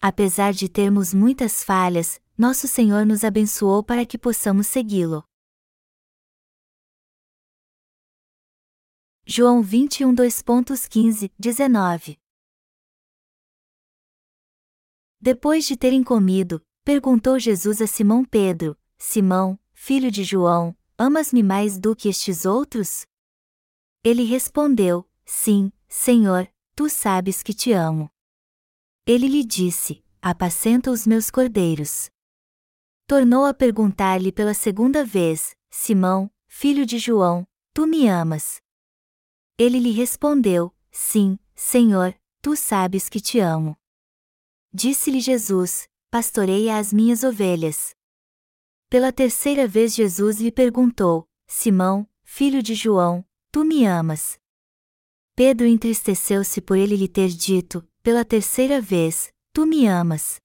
apesar de termos muitas falhas, nosso Senhor nos abençoou para que possamos segui-lo. João 21 2.15, 19 Depois de terem comido, perguntou Jesus a Simão Pedro: Simão, filho de João, amas-me mais do que estes outros? Ele respondeu: Sim, Senhor, tu sabes que te amo. Ele lhe disse: Apacenta os meus cordeiros. Tornou a perguntar-lhe pela segunda vez: Simão, filho de João, tu me amas? Ele lhe respondeu: Sim, Senhor, tu sabes que te amo. Disse-lhe Jesus: Pastoreia as minhas ovelhas. Pela terceira vez Jesus lhe perguntou: Simão, filho de João, tu me amas? Pedro entristeceu-se por ele lhe ter dito, pela terceira vez: Tu me amas?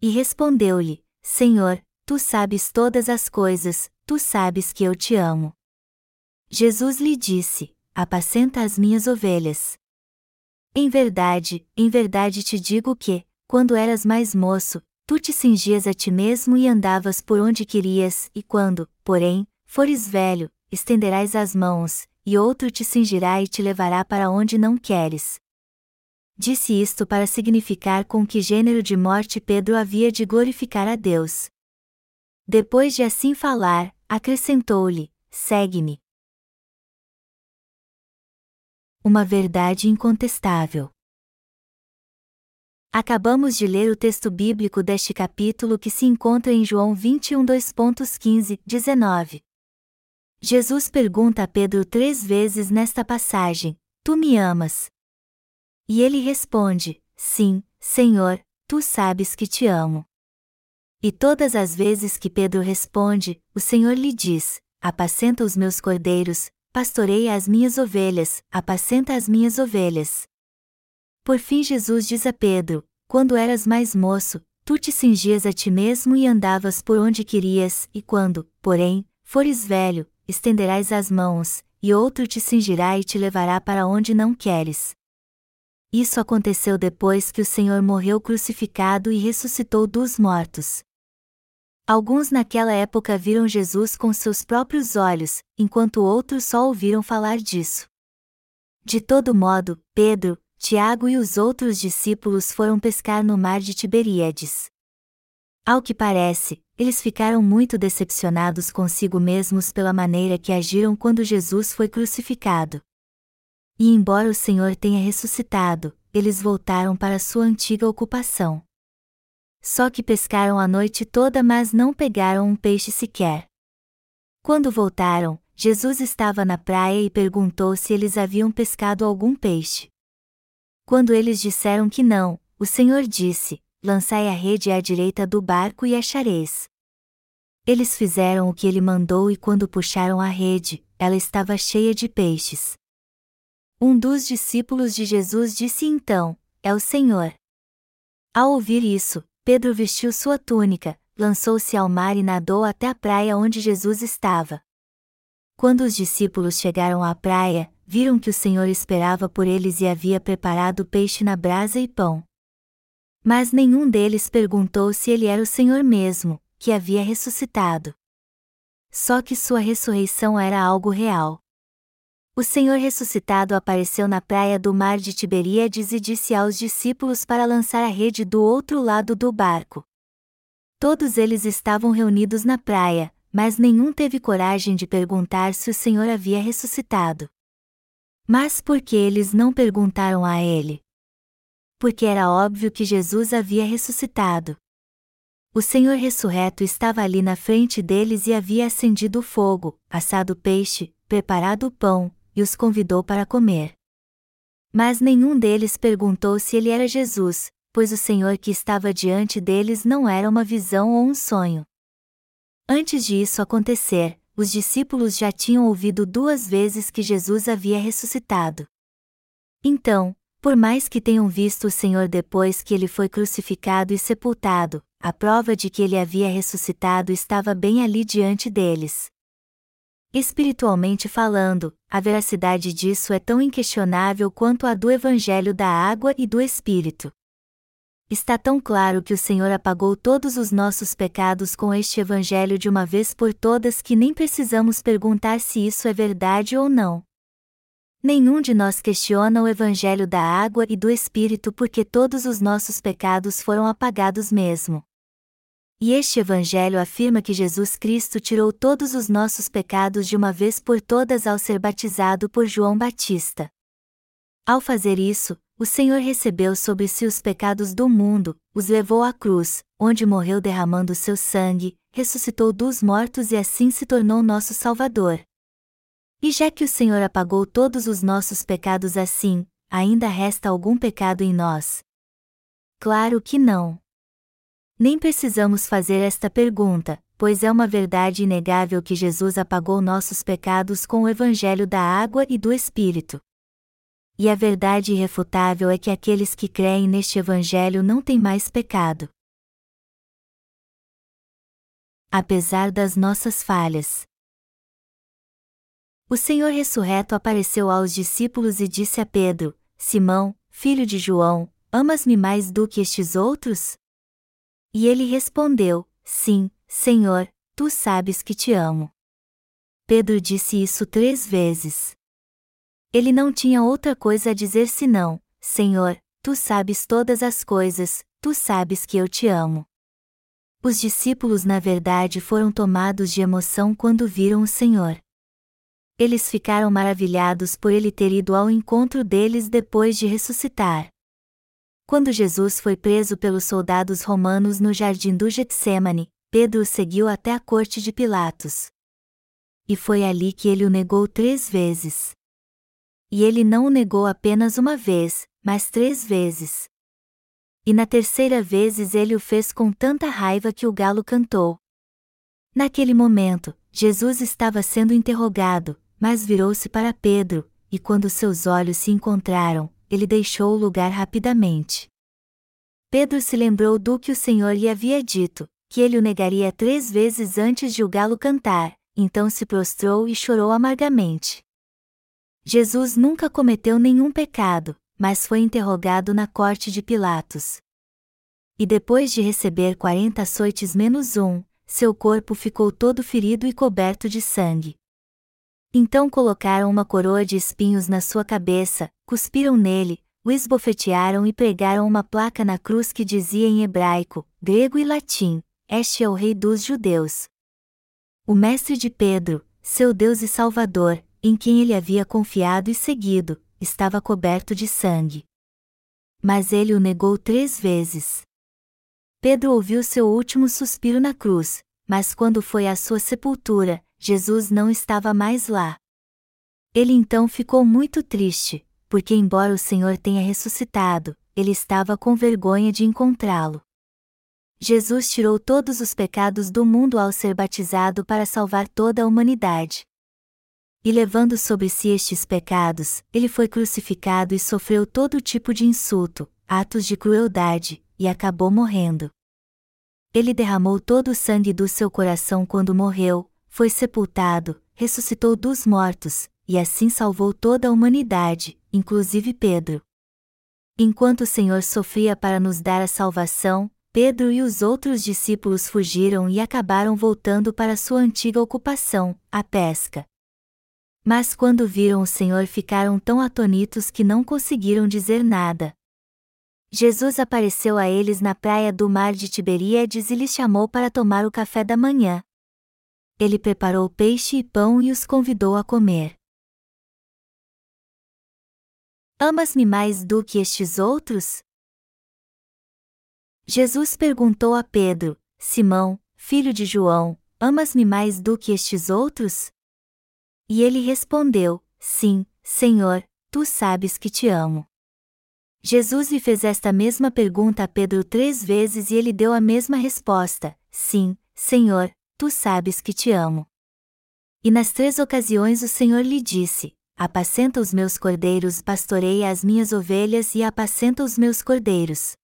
E respondeu-lhe: Senhor, tu sabes todas as coisas, tu sabes que eu te amo. Jesus lhe disse: apacenta as minhas ovelhas. Em verdade, em verdade te digo que, quando eras mais moço, tu te cingias a ti mesmo e andavas por onde querias, e quando, porém, fores velho, estenderás as mãos, e outro te cingirá e te levará para onde não queres. Disse isto para significar com que gênero de morte Pedro havia de glorificar a Deus. Depois de assim falar, acrescentou-lhe: Segue-me uma verdade incontestável. Acabamos de ler o texto bíblico deste capítulo que se encontra em João 21 2.15, 19. Jesus pergunta a Pedro três vezes nesta passagem: Tu me amas? E ele responde: Sim, Senhor, tu sabes que te amo. E todas as vezes que Pedro responde, o Senhor lhe diz: Apacenta os meus cordeiros, pastoreia as minhas ovelhas, apacenta as minhas ovelhas. Por fim Jesus diz a Pedro: Quando eras mais moço, tu te cingias a ti mesmo e andavas por onde querias, e quando, porém, fores velho, estenderás as mãos, e outro te cingirá e te levará para onde não queres. Isso aconteceu depois que o Senhor morreu crucificado e ressuscitou dos mortos. Alguns naquela época viram Jesus com seus próprios olhos, enquanto outros só ouviram falar disso. De todo modo, Pedro, Tiago e os outros discípulos foram pescar no mar de Tiberíades. Ao que parece, eles ficaram muito decepcionados consigo mesmos pela maneira que agiram quando Jesus foi crucificado. E embora o Senhor tenha ressuscitado, eles voltaram para sua antiga ocupação. Só que pescaram a noite toda, mas não pegaram um peixe sequer. Quando voltaram, Jesus estava na praia e perguntou se eles haviam pescado algum peixe. Quando eles disseram que não, o Senhor disse: Lançai a rede à direita do barco e achareis. Eles fizeram o que ele mandou e quando puxaram a rede, ela estava cheia de peixes. Um dos discípulos de Jesus disse então: É o Senhor. Ao ouvir isso, Pedro vestiu sua túnica, lançou-se ao mar e nadou até a praia onde Jesus estava. Quando os discípulos chegaram à praia, viram que o Senhor esperava por eles e havia preparado peixe na brasa e pão. Mas nenhum deles perguntou se ele era o Senhor mesmo, que havia ressuscitado. Só que sua ressurreição era algo real. O Senhor ressuscitado apareceu na praia do mar de Tiberíades e disse aos discípulos para lançar a rede do outro lado do barco. Todos eles estavam reunidos na praia, mas nenhum teve coragem de perguntar se o Senhor havia ressuscitado. Mas por que eles não perguntaram a ele? Porque era óbvio que Jesus havia ressuscitado. O Senhor ressurreto estava ali na frente deles e havia acendido o fogo, assado peixe, preparado o pão, e os convidou para comer. Mas nenhum deles perguntou se ele era Jesus, pois o Senhor que estava diante deles não era uma visão ou um sonho. Antes de isso acontecer, os discípulos já tinham ouvido duas vezes que Jesus havia ressuscitado. Então, por mais que tenham visto o Senhor depois que ele foi crucificado e sepultado, a prova de que ele havia ressuscitado estava bem ali diante deles. Espiritualmente falando, a veracidade disso é tão inquestionável quanto a do Evangelho da água e do Espírito. Está tão claro que o Senhor apagou todos os nossos pecados com este Evangelho de uma vez por todas que nem precisamos perguntar se isso é verdade ou não. Nenhum de nós questiona o Evangelho da água e do Espírito porque todos os nossos pecados foram apagados mesmo. E este Evangelho afirma que Jesus Cristo tirou todos os nossos pecados de uma vez por todas ao ser batizado por João Batista. Ao fazer isso, o Senhor recebeu sobre si os pecados do mundo, os levou à cruz, onde morreu derramando seu sangue, ressuscitou dos mortos e assim se tornou nosso Salvador. E já que o Senhor apagou todos os nossos pecados assim, ainda resta algum pecado em nós? Claro que não. Nem precisamos fazer esta pergunta, pois é uma verdade inegável que Jesus apagou nossos pecados com o Evangelho da água e do Espírito. E a verdade irrefutável é que aqueles que creem neste Evangelho não têm mais pecado. Apesar das nossas falhas. O Senhor ressurreto apareceu aos discípulos e disse a Pedro: Simão, filho de João, amas-me mais do que estes outros? E ele respondeu: Sim, Senhor, tu sabes que te amo. Pedro disse isso três vezes. Ele não tinha outra coisa a dizer senão: Senhor, tu sabes todas as coisas, tu sabes que eu te amo. Os discípulos, na verdade, foram tomados de emoção quando viram o Senhor. Eles ficaram maravilhados por ele ter ido ao encontro deles depois de ressuscitar. Quando Jesus foi preso pelos soldados romanos no jardim do Getsemane, Pedro o seguiu até a corte de Pilatos. E foi ali que ele o negou três vezes. E ele não o negou apenas uma vez, mas três vezes. E na terceira vez ele o fez com tanta raiva que o galo cantou. Naquele momento, Jesus estava sendo interrogado, mas virou-se para Pedro, e quando seus olhos se encontraram, ele deixou o lugar rapidamente. Pedro se lembrou do que o Senhor lhe havia dito, que ele o negaria três vezes antes de o galo cantar, então se prostrou e chorou amargamente. Jesus nunca cometeu nenhum pecado, mas foi interrogado na corte de Pilatos. E depois de receber quarenta açoites menos um, seu corpo ficou todo ferido e coberto de sangue. Então colocaram uma coroa de espinhos na sua cabeça, cuspiram nele, o esbofetearam e pregaram uma placa na cruz que dizia em hebraico, grego e latim: Este é o Rei dos Judeus. O Mestre de Pedro, seu Deus e Salvador, em quem ele havia confiado e seguido, estava coberto de sangue. Mas ele o negou três vezes. Pedro ouviu seu último suspiro na cruz, mas quando foi à sua sepultura, Jesus não estava mais lá. Ele então ficou muito triste, porque, embora o Senhor tenha ressuscitado, ele estava com vergonha de encontrá-lo. Jesus tirou todos os pecados do mundo ao ser batizado para salvar toda a humanidade. E levando sobre si estes pecados, ele foi crucificado e sofreu todo tipo de insulto, atos de crueldade, e acabou morrendo. Ele derramou todo o sangue do seu coração quando morreu, foi sepultado, ressuscitou dos mortos, e assim salvou toda a humanidade, inclusive Pedro. Enquanto o Senhor sofria para nos dar a salvação, Pedro e os outros discípulos fugiram e acabaram voltando para sua antiga ocupação, a pesca. Mas quando viram o Senhor ficaram tão atonitos que não conseguiram dizer nada. Jesus apareceu a eles na praia do mar de Tiberíades e lhes chamou para tomar o café da manhã ele preparou peixe e pão e os convidou a comer. Amas-me mais do que estes outros? Jesus perguntou a Pedro: Simão, filho de João, amas-me mais do que estes outros? E ele respondeu: Sim, Senhor, tu sabes que te amo. Jesus lhe fez esta mesma pergunta a Pedro três vezes e ele deu a mesma resposta: Sim, Senhor, tu sabes que te amo. E nas três ocasiões o Senhor lhe disse: Apacenta os meus cordeiros, pastoreia as minhas ovelhas e apacenta os meus cordeiros.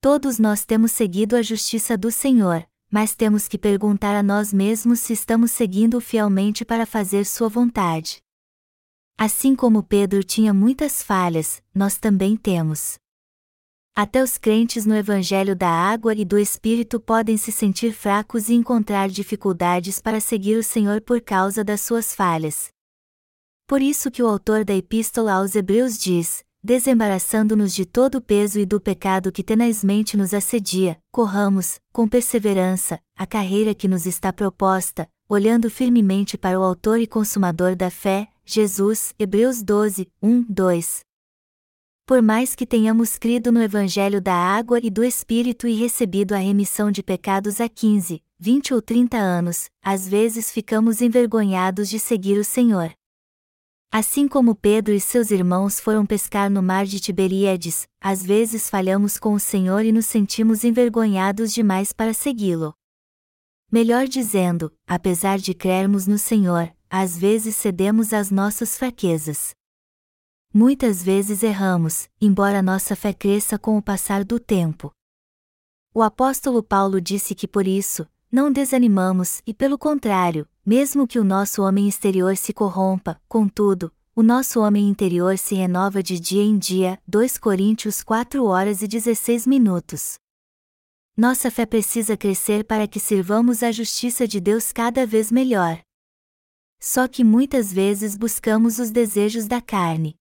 Todos nós temos seguido a justiça do Senhor, mas temos que perguntar a nós mesmos se estamos seguindo fielmente para fazer Sua vontade. Assim como Pedro tinha muitas falhas, nós também temos. Até os crentes no Evangelho da Água e do Espírito podem se sentir fracos e encontrar dificuldades para seguir o Senhor por causa das suas falhas. Por isso que o autor da Epístola aos Hebreus diz: desembaraçando-nos de todo o peso e do pecado que tenazmente nos assedia, corramos, com perseverança, a carreira que nos está proposta, olhando firmemente para o Autor e Consumador da fé, Jesus. Hebreus 12, 1, 2. Por mais que tenhamos crido no Evangelho da água e do Espírito e recebido a remissão de pecados há 15, 20 ou 30 anos, às vezes ficamos envergonhados de seguir o Senhor. Assim como Pedro e seus irmãos foram pescar no mar de Tiberíades, às vezes falhamos com o Senhor e nos sentimos envergonhados demais para segui-lo. Melhor dizendo, apesar de crermos no Senhor, às vezes cedemos às nossas fraquezas. Muitas vezes erramos, embora nossa fé cresça com o passar do tempo. O apóstolo Paulo disse que por isso, não desanimamos e, pelo contrário, mesmo que o nosso homem exterior se corrompa, contudo, o nosso homem interior se renova de dia em dia. 2 Coríntios 4 horas e 16 minutos. Nossa fé precisa crescer para que sirvamos a justiça de Deus cada vez melhor. Só que muitas vezes buscamos os desejos da carne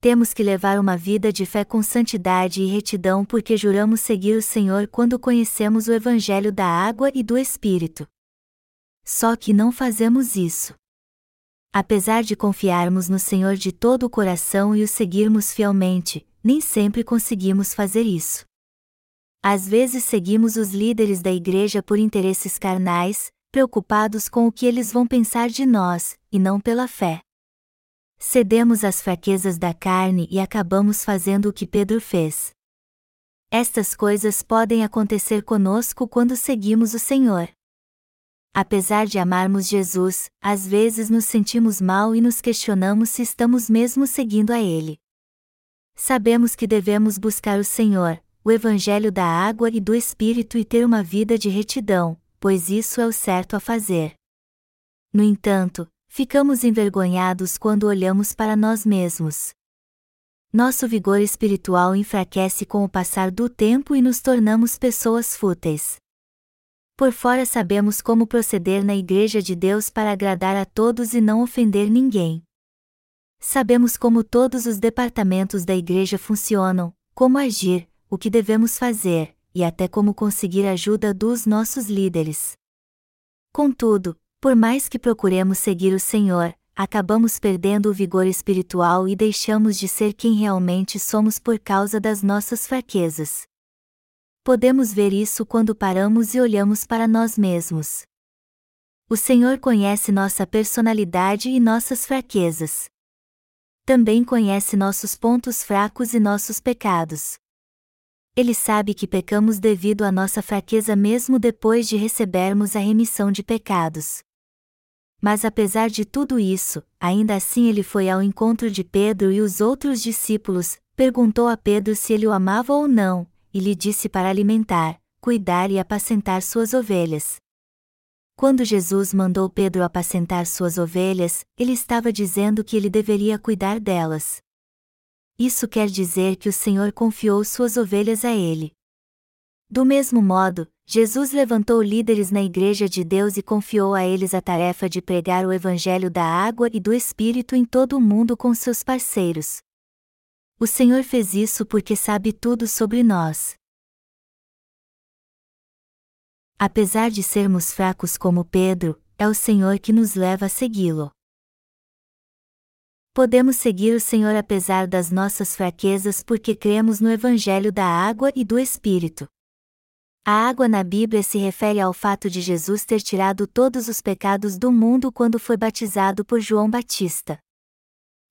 temos que levar uma vida de fé com santidade e retidão porque juramos seguir o Senhor quando conhecemos o Evangelho da água e do Espírito. Só que não fazemos isso. Apesar de confiarmos no Senhor de todo o coração e o seguirmos fielmente, nem sempre conseguimos fazer isso. Às vezes seguimos os líderes da igreja por interesses carnais, preocupados com o que eles vão pensar de nós, e não pela fé cedemos às fraquezas da carne e acabamos fazendo o que Pedro fez. Estas coisas podem acontecer conosco quando seguimos o Senhor. Apesar de amarmos Jesus, às vezes nos sentimos mal e nos questionamos se estamos mesmo seguindo a Ele. Sabemos que devemos buscar o Senhor, o Evangelho da água e do Espírito e ter uma vida de retidão, pois isso é o certo a fazer. No entanto, ficamos envergonhados quando olhamos para nós mesmos. Nosso vigor espiritual enfraquece com o passar do tempo e nos tornamos pessoas fúteis. Por fora sabemos como proceder na Igreja de Deus para agradar a todos e não ofender ninguém. Sabemos como todos os departamentos da Igreja funcionam, como agir, o que devemos fazer, e até como conseguir ajuda dos nossos líderes. Contudo, por mais que procuremos seguir o Senhor, acabamos perdendo o vigor espiritual e deixamos de ser quem realmente somos por causa das nossas fraquezas. Podemos ver isso quando paramos e olhamos para nós mesmos. O Senhor conhece nossa personalidade e nossas fraquezas. Também conhece nossos pontos fracos e nossos pecados. Ele sabe que pecamos devido à nossa fraqueza mesmo depois de recebermos a remissão de pecados. Mas apesar de tudo isso, ainda assim ele foi ao encontro de Pedro e os outros discípulos, perguntou a Pedro se ele o amava ou não, e lhe disse para alimentar, cuidar e apacentar suas ovelhas. Quando Jesus mandou Pedro apacentar suas ovelhas, ele estava dizendo que ele deveria cuidar delas. Isso quer dizer que o Senhor confiou suas ovelhas a ele. Do mesmo modo, Jesus levantou líderes na Igreja de Deus e confiou a eles a tarefa de pregar o Evangelho da água e do Espírito em todo o mundo com seus parceiros. O Senhor fez isso porque sabe tudo sobre nós. Apesar de sermos fracos como Pedro, é o Senhor que nos leva a segui-lo. Podemos seguir o Senhor apesar das nossas fraquezas porque cremos no Evangelho da água e do Espírito. A água na Bíblia se refere ao fato de Jesus ter tirado todos os pecados do mundo quando foi batizado por João Batista.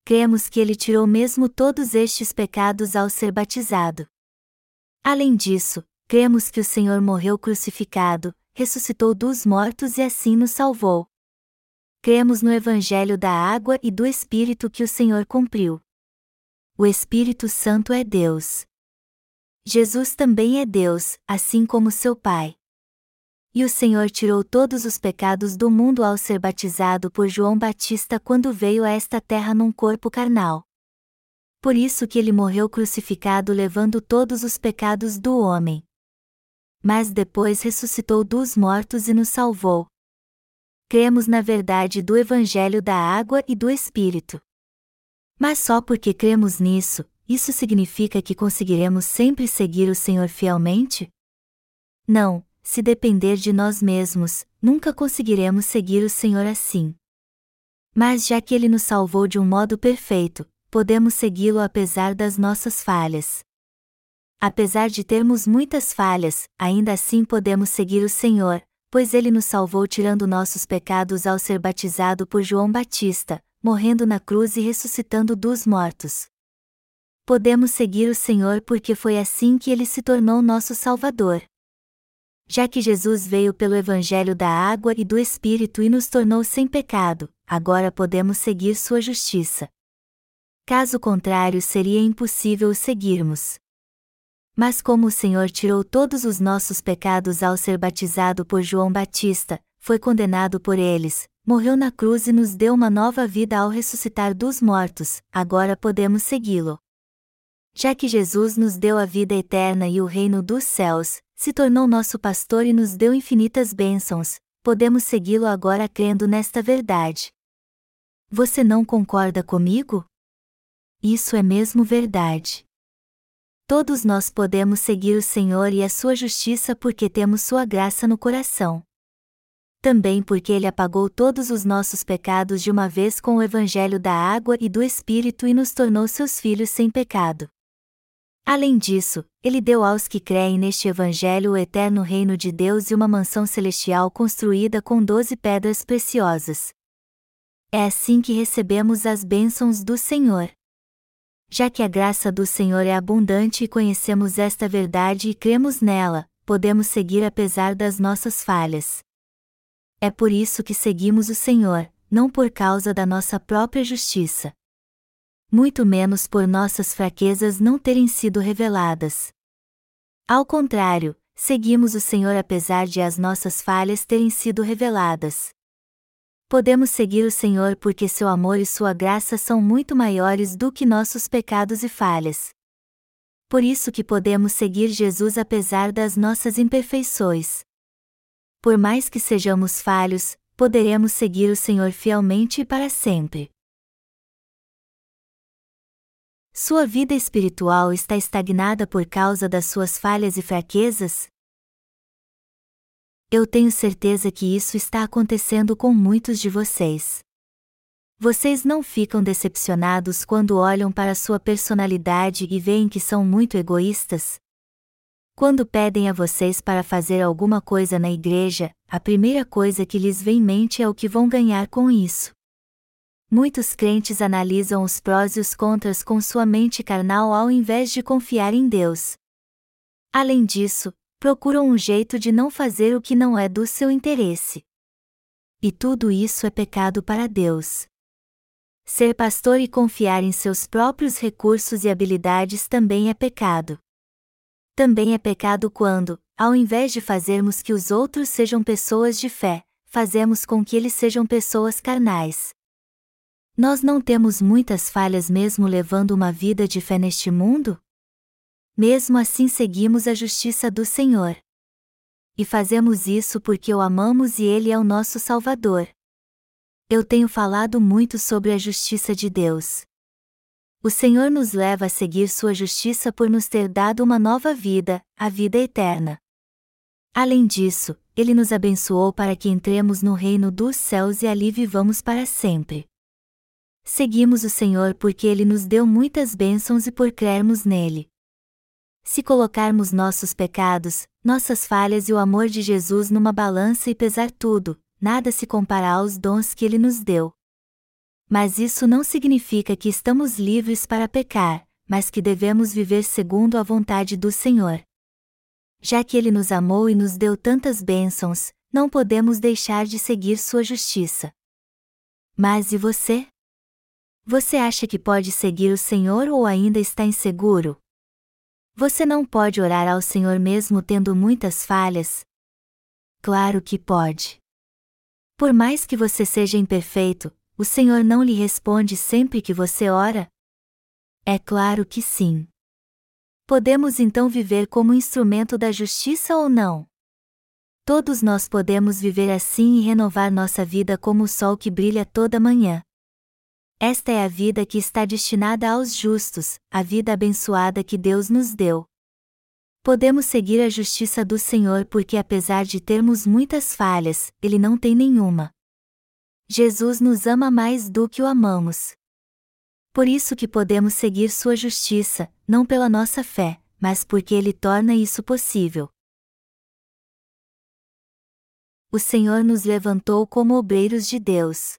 Cremos que ele tirou mesmo todos estes pecados ao ser batizado. Além disso, cremos que o Senhor morreu crucificado, ressuscitou dos mortos e assim nos salvou. Cremos no Evangelho da água e do Espírito que o Senhor cumpriu. O Espírito Santo é Deus. Jesus também é Deus, assim como seu Pai. E o Senhor tirou todos os pecados do mundo ao ser batizado por João Batista quando veio a esta terra num corpo carnal. Por isso que ele morreu crucificado levando todos os pecados do homem. Mas depois ressuscitou dos mortos e nos salvou. Cremos na verdade do Evangelho da água e do Espírito. Mas só porque cremos nisso, isso significa que conseguiremos sempre seguir o Senhor fielmente? Não, se depender de nós mesmos, nunca conseguiremos seguir o Senhor assim. Mas já que Ele nos salvou de um modo perfeito, podemos segui-lo apesar das nossas falhas. Apesar de termos muitas falhas, ainda assim podemos seguir o Senhor, pois Ele nos salvou tirando nossos pecados ao ser batizado por João Batista, morrendo na cruz e ressuscitando dos mortos. Podemos seguir o Senhor porque foi assim que Ele se tornou nosso Salvador. Já que Jesus veio pelo Evangelho da água e do Espírito e nos tornou sem pecado, agora podemos seguir Sua justiça. Caso contrário, seria impossível o seguirmos. Mas como o Senhor tirou todos os nossos pecados ao ser batizado por João Batista, foi condenado por eles, morreu na cruz e nos deu uma nova vida ao ressuscitar dos mortos, agora podemos segui-lo. Já que Jesus nos deu a vida eterna e o reino dos céus, se tornou nosso pastor e nos deu infinitas bênçãos, podemos segui-lo agora crendo nesta verdade. Você não concorda comigo? Isso é mesmo verdade. Todos nós podemos seguir o Senhor e a sua justiça porque temos sua graça no coração. Também porque ele apagou todos os nossos pecados de uma vez com o evangelho da água e do Espírito e nos tornou seus filhos sem pecado. Além disso, ele deu aos que creem neste Evangelho o eterno reino de Deus e uma mansão celestial construída com doze pedras preciosas. É assim que recebemos as bênçãos do Senhor. Já que a graça do Senhor é abundante e conhecemos esta verdade e cremos nela, podemos seguir apesar das nossas falhas. É por isso que seguimos o Senhor, não por causa da nossa própria justiça. Muito menos por nossas fraquezas não terem sido reveladas. Ao contrário, seguimos o Senhor apesar de as nossas falhas terem sido reveladas. Podemos seguir o Senhor porque seu amor e sua graça são muito maiores do que nossos pecados e falhas. Por isso que podemos seguir Jesus apesar das nossas imperfeições. Por mais que sejamos falhos, poderemos seguir o Senhor fielmente e para sempre. Sua vida espiritual está estagnada por causa das suas falhas e fraquezas? eu tenho certeza que isso está acontecendo com muitos de vocês. Vocês não ficam decepcionados quando olham para sua personalidade e veem que são muito egoístas? Quando pedem a vocês para fazer alguma coisa na igreja, a primeira coisa que lhes vem em mente é o que vão ganhar com isso. Muitos crentes analisam os prós e os contras com sua mente carnal ao invés de confiar em Deus. Além disso, procuram um jeito de não fazer o que não é do seu interesse. E tudo isso é pecado para Deus. Ser pastor e confiar em seus próprios recursos e habilidades também é pecado. Também é pecado quando, ao invés de fazermos que os outros sejam pessoas de fé, fazemos com que eles sejam pessoas carnais. Nós não temos muitas falhas mesmo levando uma vida de fé neste mundo? mesmo assim seguimos a justiça do Senhor. E fazemos isso porque o amamos e Ele é o nosso Salvador. Eu tenho falado muito sobre a justiça de Deus. O Senhor nos leva a seguir Sua justiça por nos ter dado uma nova vida, a vida eterna. Além disso, Ele nos abençoou para que entremos no reino dos céus e ali vivamos para sempre. Seguimos o Senhor porque Ele nos deu muitas bênçãos e por crermos nele. Se colocarmos nossos pecados, nossas falhas e o amor de Jesus numa balança e pesar tudo, nada se compara aos dons que ele nos deu. Mas isso não significa que estamos livres para pecar, mas que devemos viver segundo a vontade do Senhor. Já que ele nos amou e nos deu tantas bênçãos, não podemos deixar de seguir sua justiça. Mas e você? Você acha que pode seguir o Senhor ou ainda está inseguro? Você não pode orar ao Senhor mesmo tendo muitas falhas? Claro que pode. Por mais que você seja imperfeito, o Senhor não lhe responde sempre que você ora? É claro que sim. Podemos então viver como instrumento da justiça ou não? Todos nós podemos viver assim e renovar nossa vida como o sol que brilha toda manhã. Esta é a vida que está destinada aos justos, a vida abençoada que Deus nos deu. Podemos seguir a justiça do Senhor porque, apesar de termos muitas falhas, Ele não tem nenhuma. Jesus nos ama mais do que o amamos. Por isso que podemos seguir Sua justiça, não pela nossa fé, mas porque Ele torna isso possível. O Senhor nos levantou como obreiros de Deus.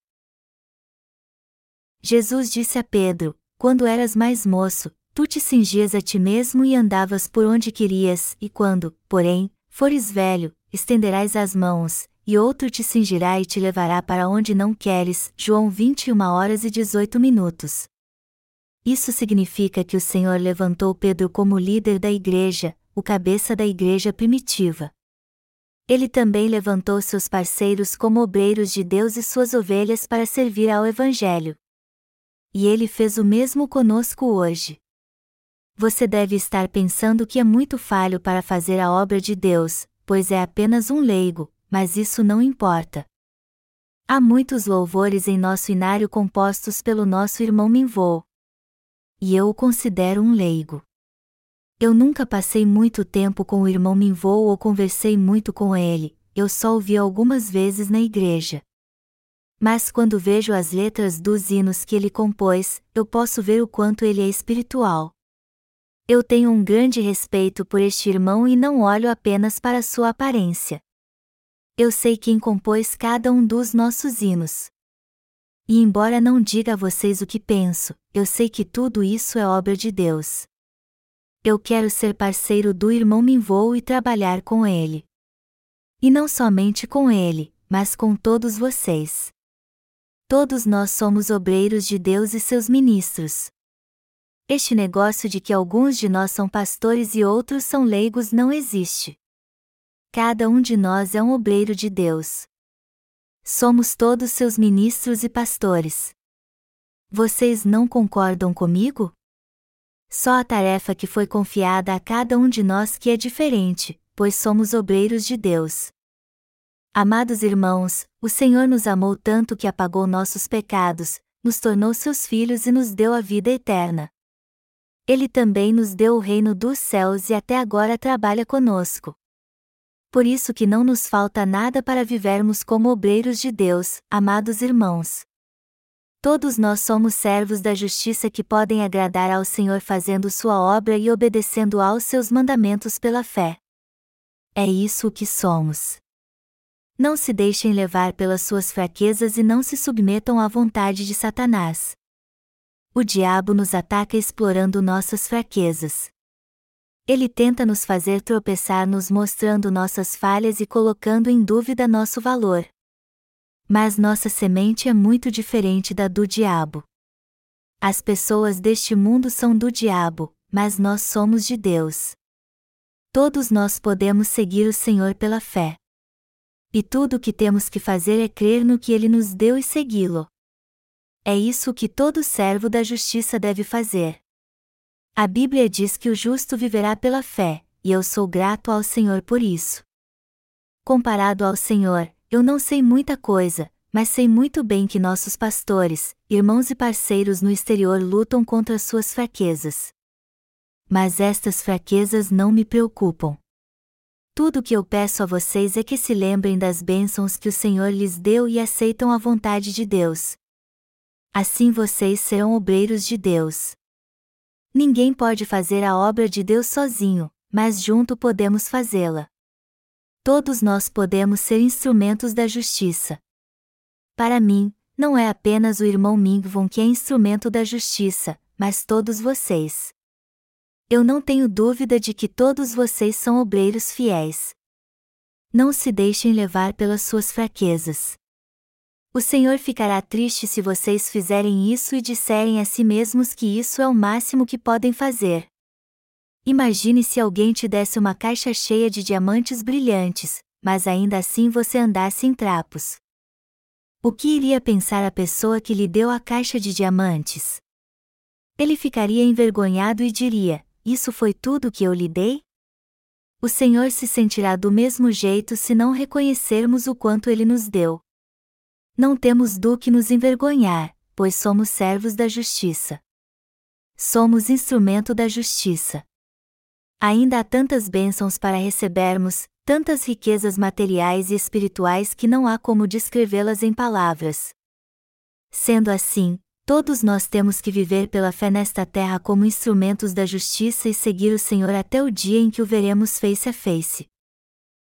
Jesus disse a Pedro: Quando eras mais moço, tu te cingias a ti mesmo e andavas por onde querias, e quando, porém, fores velho, estenderás as mãos, e outro te cingirá e te levará para onde não queres. João 21 horas e 18 minutos. Isso significa que o Senhor levantou Pedro como líder da igreja, o cabeça da igreja primitiva. Ele também levantou seus parceiros como obreiros de Deus e suas ovelhas para servir ao Evangelho. E ele fez o mesmo conosco hoje. Você deve estar pensando que é muito falho para fazer a obra de Deus, pois é apenas um leigo, mas isso não importa. Há muitos louvores em nosso inário compostos pelo nosso irmão Minvô. E eu o considero um leigo. Eu nunca passei muito tempo com o irmão Minvô ou conversei muito com ele, eu só o vi algumas vezes na igreja. Mas quando vejo as letras dos hinos que ele compôs, eu posso ver o quanto ele é espiritual. Eu tenho um grande respeito por este irmão e não olho apenas para sua aparência. Eu sei quem compôs cada um dos nossos hinos. E embora não diga a vocês o que penso, eu sei que tudo isso é obra de Deus. Eu quero ser parceiro do irmão Minvou e trabalhar com ele. E não somente com ele, mas com todos vocês. Todos nós somos obreiros de Deus e seus ministros. Este negócio de que alguns de nós são pastores e outros são leigos não existe. Cada um de nós é um obreiro de Deus. Somos todos seus ministros e pastores. Vocês não concordam comigo? Só a tarefa que foi confiada a cada um de nós que é diferente, pois somos obreiros de Deus. Amados irmãos, o Senhor nos amou tanto que apagou nossos pecados, nos tornou seus filhos e nos deu a vida eterna. Ele também nos deu o reino dos céus e até agora trabalha conosco. Por isso que não nos falta nada para vivermos como obreiros de Deus, amados irmãos. Todos nós somos servos da justiça que podem agradar ao Senhor fazendo sua obra e obedecendo aos seus mandamentos pela fé. É isso o que somos. Não se deixem levar pelas suas fraquezas e não se submetam à vontade de Satanás. O diabo nos ataca explorando nossas fraquezas. Ele tenta nos fazer tropeçar nos mostrando nossas falhas e colocando em dúvida nosso valor. Mas nossa semente é muito diferente da do diabo. As pessoas deste mundo são do diabo, mas nós somos de Deus. Todos nós podemos seguir o Senhor pela fé. E tudo o que temos que fazer é crer no que Ele nos deu e segui-lo. É isso que todo servo da justiça deve fazer. A Bíblia diz que o justo viverá pela fé, e eu sou grato ao Senhor por isso. Comparado ao Senhor, eu não sei muita coisa, mas sei muito bem que nossos pastores, irmãos e parceiros no exterior lutam contra suas fraquezas. Mas estas fraquezas não me preocupam. Tudo o que eu peço a vocês é que se lembrem das bênçãos que o Senhor lhes deu e aceitam a vontade de Deus. Assim vocês serão obreiros de Deus. Ninguém pode fazer a obra de Deus sozinho, mas junto podemos fazê-la. Todos nós podemos ser instrumentos da justiça. Para mim, não é apenas o irmão Mingvon que é instrumento da justiça, mas todos vocês. Eu não tenho dúvida de que todos vocês são obreiros fiéis. Não se deixem levar pelas suas fraquezas. O Senhor ficará triste se vocês fizerem isso e disserem a si mesmos que isso é o máximo que podem fazer. Imagine se alguém te desse uma caixa cheia de diamantes brilhantes, mas ainda assim você andasse em trapos. O que iria pensar a pessoa que lhe deu a caixa de diamantes? Ele ficaria envergonhado e diria: Isso foi tudo que eu lhe dei? O Senhor se sentirá do mesmo jeito se não reconhecermos o quanto ele nos deu. Não temos do que nos envergonhar, pois somos servos da justiça. Somos instrumento da justiça. Ainda há tantas bênçãos para recebermos, tantas riquezas materiais e espirituais que não há como descrevê-las em palavras. Sendo assim, todos nós temos que viver pela fé nesta terra como instrumentos da justiça e seguir o Senhor até o dia em que o veremos face a face.